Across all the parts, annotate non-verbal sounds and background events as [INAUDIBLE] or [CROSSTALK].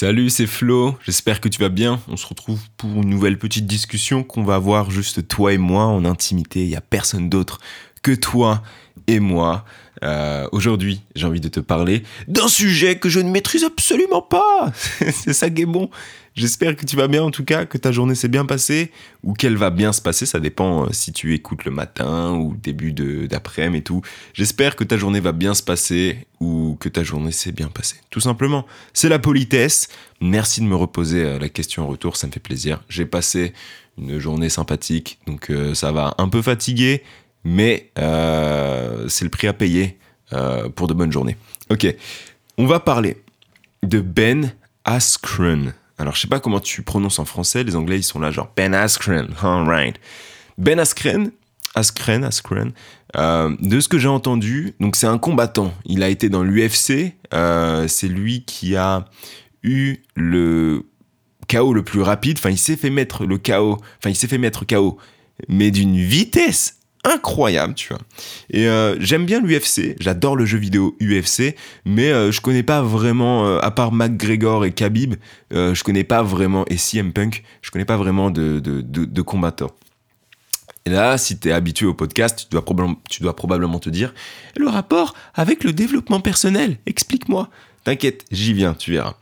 Salut, c'est Flo, j'espère que tu vas bien. On se retrouve pour une nouvelle petite discussion qu'on va avoir juste toi et moi en intimité. Il n'y a personne d'autre que toi et moi. Euh, Aujourd'hui, j'ai envie de te parler d'un sujet que je ne maîtrise absolument pas. [LAUGHS] c'est ça qui est bon. J'espère que tu vas bien en tout cas, que ta journée s'est bien passée ou qu'elle va bien se passer. Ça dépend euh, si tu écoutes le matin ou début d'après-midi et tout. J'espère que ta journée va bien se passer ou que ta journée s'est bien passée. Tout simplement, c'est la politesse. Merci de me reposer euh, la question en retour, ça me fait plaisir. J'ai passé une journée sympathique, donc euh, ça va un peu fatiguer, mais c'est le prix à payer pour de bonnes journées. Ok, on va parler de Ben Askren. Alors, je sais pas comment tu prononces en français. Les Anglais, ils sont là, genre Ben Askren. right. Ben Askren, Askren, Askren. Euh, de ce que j'ai entendu, donc c'est un combattant. Il a été dans l'UFC. Euh, c'est lui qui a eu le KO le plus rapide. Enfin, il s'est fait mettre le KO. Enfin, il s'est fait mettre KO, mais d'une vitesse incroyable, tu vois. Et euh, j'aime bien l'UFC, j'adore le jeu vidéo UFC, mais euh, je connais pas vraiment, euh, à part McGregor et Khabib, je connais pas vraiment, et CM Punk, je connais pas vraiment de, de, de, combattants. Et là, si tu es habitué au podcast, tu dois, probablement, tu dois probablement te dire, le rapport avec le développement personnel, explique-moi. T'inquiète, j'y viens, tu verras.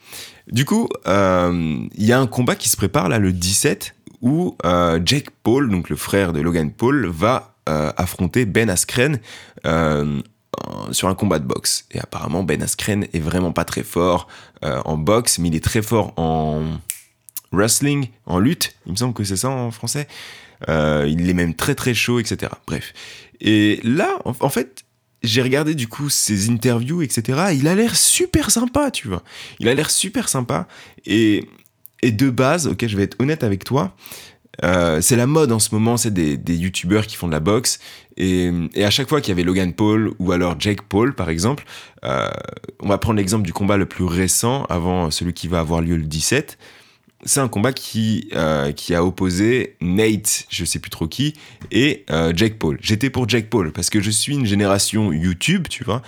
Du coup, il y a un combat qui se prépare là le 17 où Jake Paul, donc le frère de Logan Paul, va euh, affronter Ben Askren euh, sur un combat de boxe. Et apparemment, Ben Askren est vraiment pas très fort euh, en boxe, mais il est très fort en wrestling, en lutte. Il me semble que c'est ça en français. il est même très très chaud, etc. Bref. Et là, en, fait, j'ai regardé du coup ses interviews, etc. Il a l'air super sympa, tu vois. Il a l'air super sympa. Et, et de base, ok, je vais être honnête avec toi, euh, c'est la mode en ce moment, c'est des, des youtubeurs qui font de la boxe. Et, à chaque fois qu'il y avait Logan Paul ou alors Jake Paul, par exemple, euh, on va prendre l'exemple du combat le plus récent avant celui qui va avoir lieu le 17. C'est un combat qui, euh, qui a opposé Nate, je sais plus trop qui, et Jake Paul. J'étais pour Jake Paul parce que je suis une génération YouTube, tu vois,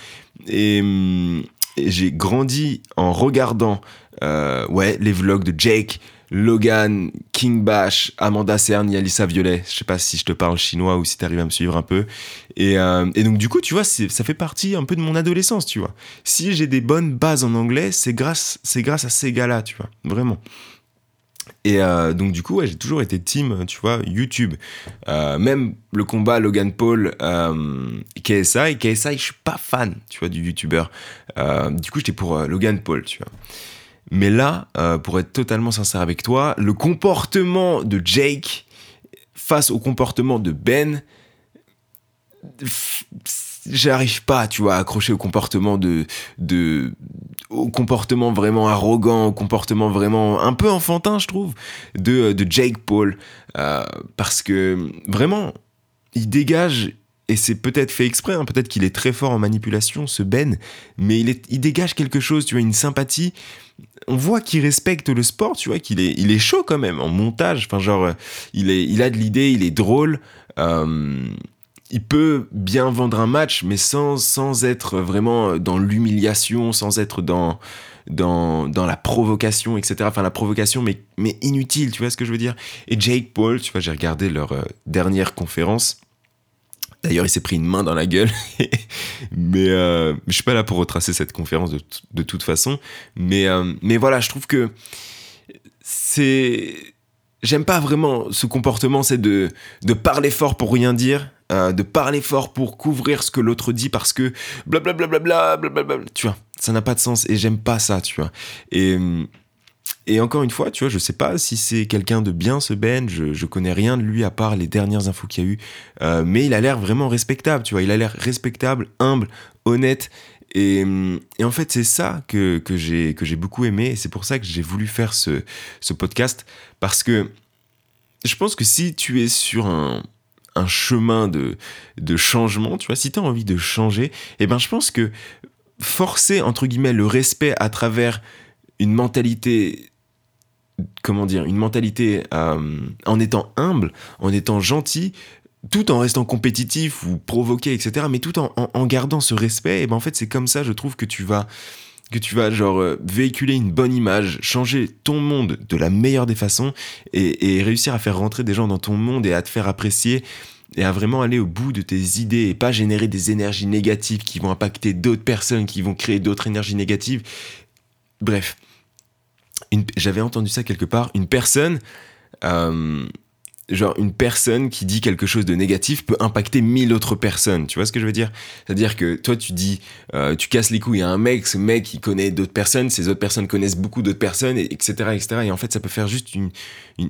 et, et j'ai grandi en regardant ouais, les vlogs de Jake, Logan, King Bash, Amanda Cern, Yalissa Violet. Je sais pas si je te parle chinois ou si tu arrives à me suivre un peu. Et, euh, donc du coup, tu vois, ça fait partie un peu de mon adolescence, tu vois. Si j'ai des bonnes bases en anglais, c'est grâce, grâce à ces gars-là, tu vois, vraiment. Et euh, donc du coup, j'ai toujours été team, tu vois, YouTube. Euh, même le combat Logan Paul, euh, KSI, KSI, je suis pas fan, tu vois, du YouTuber. Du coup, j'étais pour Logan Paul, tu vois. Mais là, euh, pour être totalement sincère avec toi, le comportement de Jake face au comportement de Ben, j'arrive pas, tu vois, à accrocher au comportement de, de, au comportement vraiment arrogant, au comportement vraiment un peu enfantin, je trouve, de, de Jake Paul. Euh, parce que vraiment, il dégage et c'est peut-être fait exprès, hein, peut-être qu'il est très fort en manipulation, ce Ben, mais il, dégage quelque chose, tu vois, une sympathie. On voit qu'il respecte le sport, tu vois, qu'il est, chaud quand même en montage. Enfin, genre, il, est, il a de l'idée, il est drôle. Euh, il peut bien vendre un match, mais sans, être vraiment dans l'humiliation, sans être dans la provocation, etc. Enfin, la provocation, mais, mais inutile, tu vois ce que je veux dire Et Jake Paul, tu vois, j'ai regardé leur euh, dernière conférence D'ailleurs, il s'est pris une main dans la gueule. [LAUGHS] mais euh, je suis pas là pour retracer cette conférence de, de toute façon. Mais, euh, mais voilà, je trouve que c'est. J'aime pas vraiment ce comportement, c'est de, de parler fort pour rien dire, euh, de parler fort pour couvrir ce que l'autre dit parce que blablabla, blablabla, tu vois, ça n'a pas de sens et j'aime pas ça, tu vois. Et et encore une fois, tu vois, je sais pas si c'est quelqu'un de bien ce Ben, je, je connais rien de lui à part les dernières infos qu'il y a eu, euh, mais il a l'air vraiment respectable, tu vois, il a l'air respectable, humble, honnête, et, et en fait c'est ça que, que j'ai j'ai beaucoup aimé, et c'est pour ça que j'ai voulu faire ce, ce podcast, parce que je pense que si tu es sur un, un chemin de, de changement, tu vois, si tu as envie de changer, eh ben je pense que forcer, entre guillemets, le respect à travers une mentalité comment dire, une mentalité euh, en étant humble, en étant gentil, tout en restant compétitif ou provoqué, etc., mais tout en, gardant ce respect, et ben en fait, c'est comme ça, je trouve que tu vas que tu vas genre euh, véhiculer une bonne image, changer ton monde de la meilleure des façons et, réussir à faire rentrer des gens dans ton monde et à te faire apprécier et à vraiment aller au bout de tes idées et pas générer des énergies négatives qui vont impacter d'autres personnes, qui vont créer d'autres énergies négatives. Bref, j'avais entendu ça quelque part, une personne euh, genre une personne qui dit quelque chose de négatif peut impacter mille autres personnes. Tu vois ce que je veux dire? C'est-à-dire que toi tu dis, euh, tu casses les couilles à un mec, ce mec il connaît d'autres personnes, ces autres personnes connaissent beaucoup d'autres personnes, etc., etc. Et en fait ça peut faire juste une,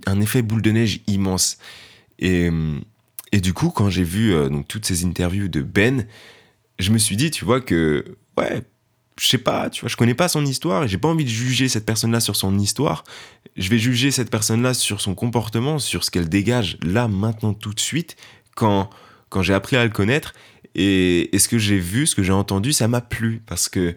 un effet boule de neige immense. Et, et du coup quand j'ai vu euh, donc toutes ces interviews de Ben, je me suis dit, tu vois que ouais je sais pas, tu vois, je connais pas son histoire et j'ai pas envie de juger cette personne-là sur son histoire. Je vais juger cette personne-là sur son comportement, sur ce qu'elle dégage là, maintenant, tout de suite, quand, quand j'ai appris à le connaître. Et, ce que j'ai vu, ce que j'ai entendu, ça m'a plu parce que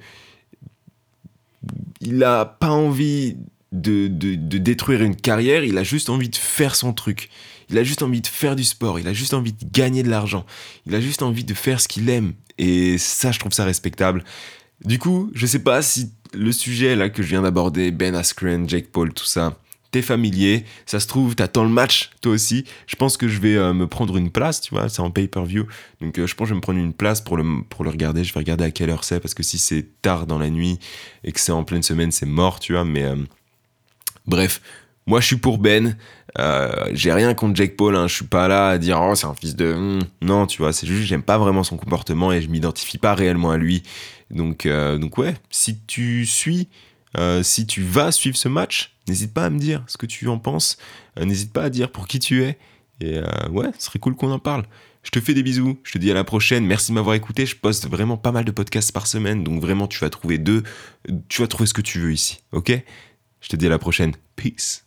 il a pas envie de, de, de, détruire une carrière, il a juste envie de faire son truc. Il a juste envie de faire du sport, il a juste envie de gagner de l'argent, il a juste envie de faire ce qu'il aime. Et ça, je trouve ça respectable. Du coup, je sais pas si le sujet là que je viens d'aborder, Ben Askren, Jake Paul, tout ça, t'es familier, ça se trouve, t'attends le match, toi aussi. Je pense que je vais euh, me prendre une place, tu vois, c'est en pay-per-view. Donc euh, je pense que je vais me prendre une place pour le, pour le regarder. Je vais regarder à quelle heure c'est, parce que si c'est tard dans la nuit et que c'est en pleine semaine, c'est mort, tu vois. Mais euh, bref, moi je suis pour Ben. j'ai rien contre Jake Paul, hein. je suis pas là à dire oh c'est un fils de hmm. non tu vois c'est juste j'aime pas vraiment son comportement et je m'identifie pas réellement à lui donc, euh, donc ouais, si tu suis, euh, si tu vas suivre ce match, n'hésite pas à me dire ce que tu en penses. Euh, n'hésite pas à dire pour qui tu es. Et ouais, ce serait cool qu'on en parle. Je te fais des bisous, je te dis à la prochaine. Merci de m'avoir écouté. Je poste vraiment pas mal de podcasts par semaine, donc vraiment tu vas trouver deux, tu vas trouver ce que tu veux ici, ok? Je te dis à la prochaine. Peace.